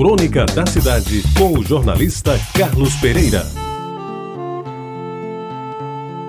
Crônica da Cidade, com o jornalista Carlos Pereira.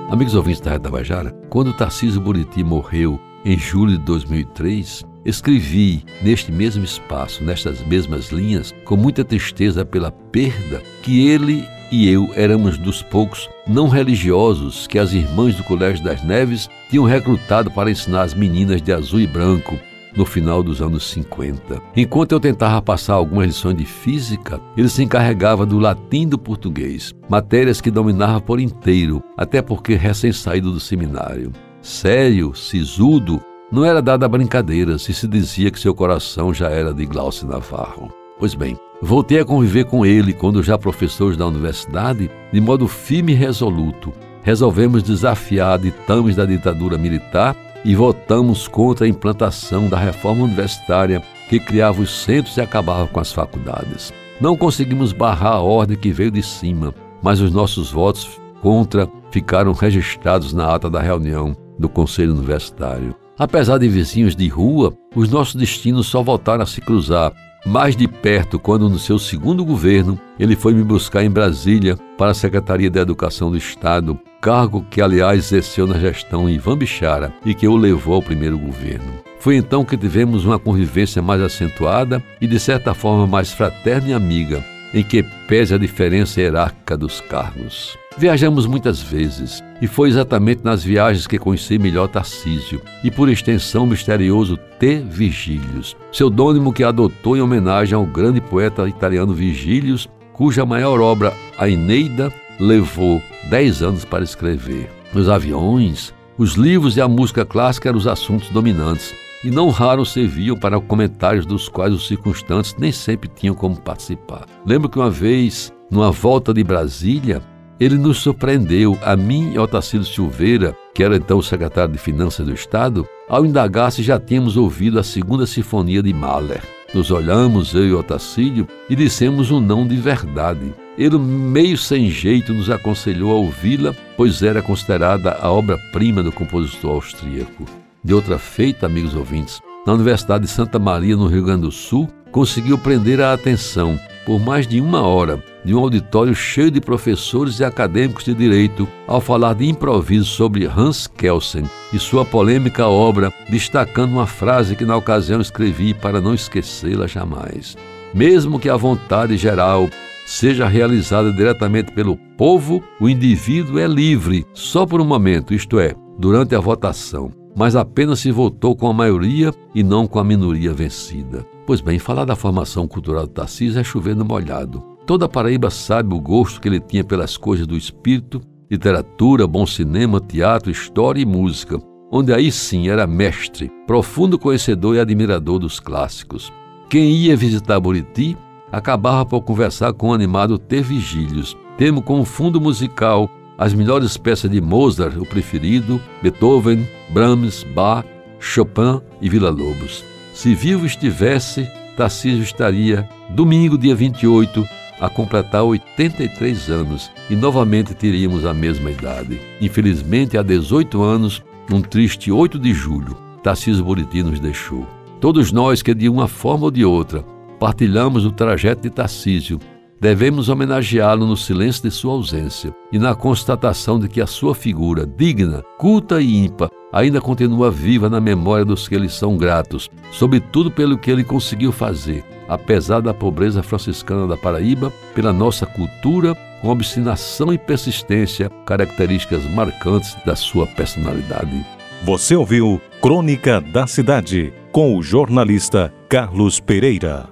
Amigos ouvintes da Rede Tabajara, quando Tarcísio Buriti morreu em julho de 2003, escrevi neste mesmo espaço, nestas mesmas linhas, com muita tristeza pela perda que ele e eu éramos dos poucos não religiosos que as irmãs do Colégio das Neves tinham recrutado para ensinar as meninas de azul e branco no final dos anos 50. Enquanto eu tentava passar algumas lições de física, ele se encarregava do latim e do português, matérias que dominava por inteiro, até porque recém-saído do seminário. Sério, sisudo, não era dado a brincadeiras e se dizia que seu coração já era de Glaucio Navarro. Pois bem, voltei a conviver com ele quando já professores da universidade, de modo firme e resoluto. Resolvemos desafiar ditames da ditadura militar e votamos contra a implantação da reforma universitária que criava os centros e acabava com as faculdades. Não conseguimos barrar a ordem que veio de cima, mas os nossos votos contra ficaram registrados na ata da reunião do Conselho Universitário. Apesar de vizinhos de rua, os nossos destinos só voltaram a se cruzar mais de perto quando, no seu segundo governo, ele foi me buscar em Brasília para a Secretaria da Educação do Estado, cargo que, aliás, exerceu na gestão Ivan Bichara e que o levou ao primeiro governo. Foi então que tivemos uma convivência mais acentuada e, de certa forma, mais fraterna e amiga, em que pese a diferença hierárquica dos cargos. Viajamos muitas vezes, e foi exatamente nas viagens que conheci melhor Tarcísio, e por extensão o misterioso T. Vigílios, pseudônimo que adotou em homenagem ao grande poeta italiano Vigílios, cuja maior obra, A Eneida, levou dez anos para escrever. Nos aviões, os livros e a música clássica eram os assuntos dominantes, e não raro serviam para comentários dos quais os circunstantes nem sempre tinham como participar. Lembro que uma vez, numa volta de Brasília, ele nos surpreendeu, a mim e Otacílio Silveira, que era então o secretário de Finanças do Estado, ao indagar se já tínhamos ouvido a segunda sinfonia de Mahler. Nos olhamos, eu e Otacílio, e dissemos um não de verdade. Ele, meio sem jeito, nos aconselhou a ouvi-la, pois era considerada a obra-prima do compositor austríaco. De outra feita, amigos ouvintes, na Universidade de Santa Maria, no Rio Grande do Sul, conseguiu prender a atenção, por mais de uma hora, de um auditório cheio de professores e acadêmicos de direito ao falar de improviso sobre Hans Kelsen e sua polêmica obra, destacando uma frase que na ocasião escrevi para não esquecê-la jamais. Mesmo que a vontade geral seja realizada diretamente pelo povo, o indivíduo é livre só por um momento, isto é, durante a votação mas apenas se votou com a maioria e não com a minoria vencida. Pois bem, falar da formação cultural do Tarcísio é chover no molhado. Toda Paraíba sabe o gosto que ele tinha pelas coisas do espírito, literatura, bom cinema, teatro, história e música, onde aí sim era mestre, profundo conhecedor e admirador dos clássicos. Quem ia visitar Buriti acabava por conversar com o animado T. Vigílios, temo como fundo musical as melhores peças de Mozart, o preferido, Beethoven, Brahms, Bach, Chopin e Villa-Lobos. Se vivo estivesse, Tarcísio estaria, domingo, dia 28, a completar 83 anos e novamente teríamos a mesma idade. Infelizmente, há 18 anos, num triste 8 de julho, Tarcísio Buriti nos deixou. Todos nós que, de uma forma ou de outra, partilhamos o trajeto de Tarcísio, devemos homenageá-lo no silêncio de sua ausência e na constatação de que a sua figura, digna, culta e ímpar, ainda continua viva na memória dos que lhe são gratos, sobretudo pelo que ele conseguiu fazer, apesar da pobreza franciscana da Paraíba, pela nossa cultura, com obstinação e persistência, características marcantes da sua personalidade. Você ouviu Crônica da Cidade, com o jornalista Carlos Pereira.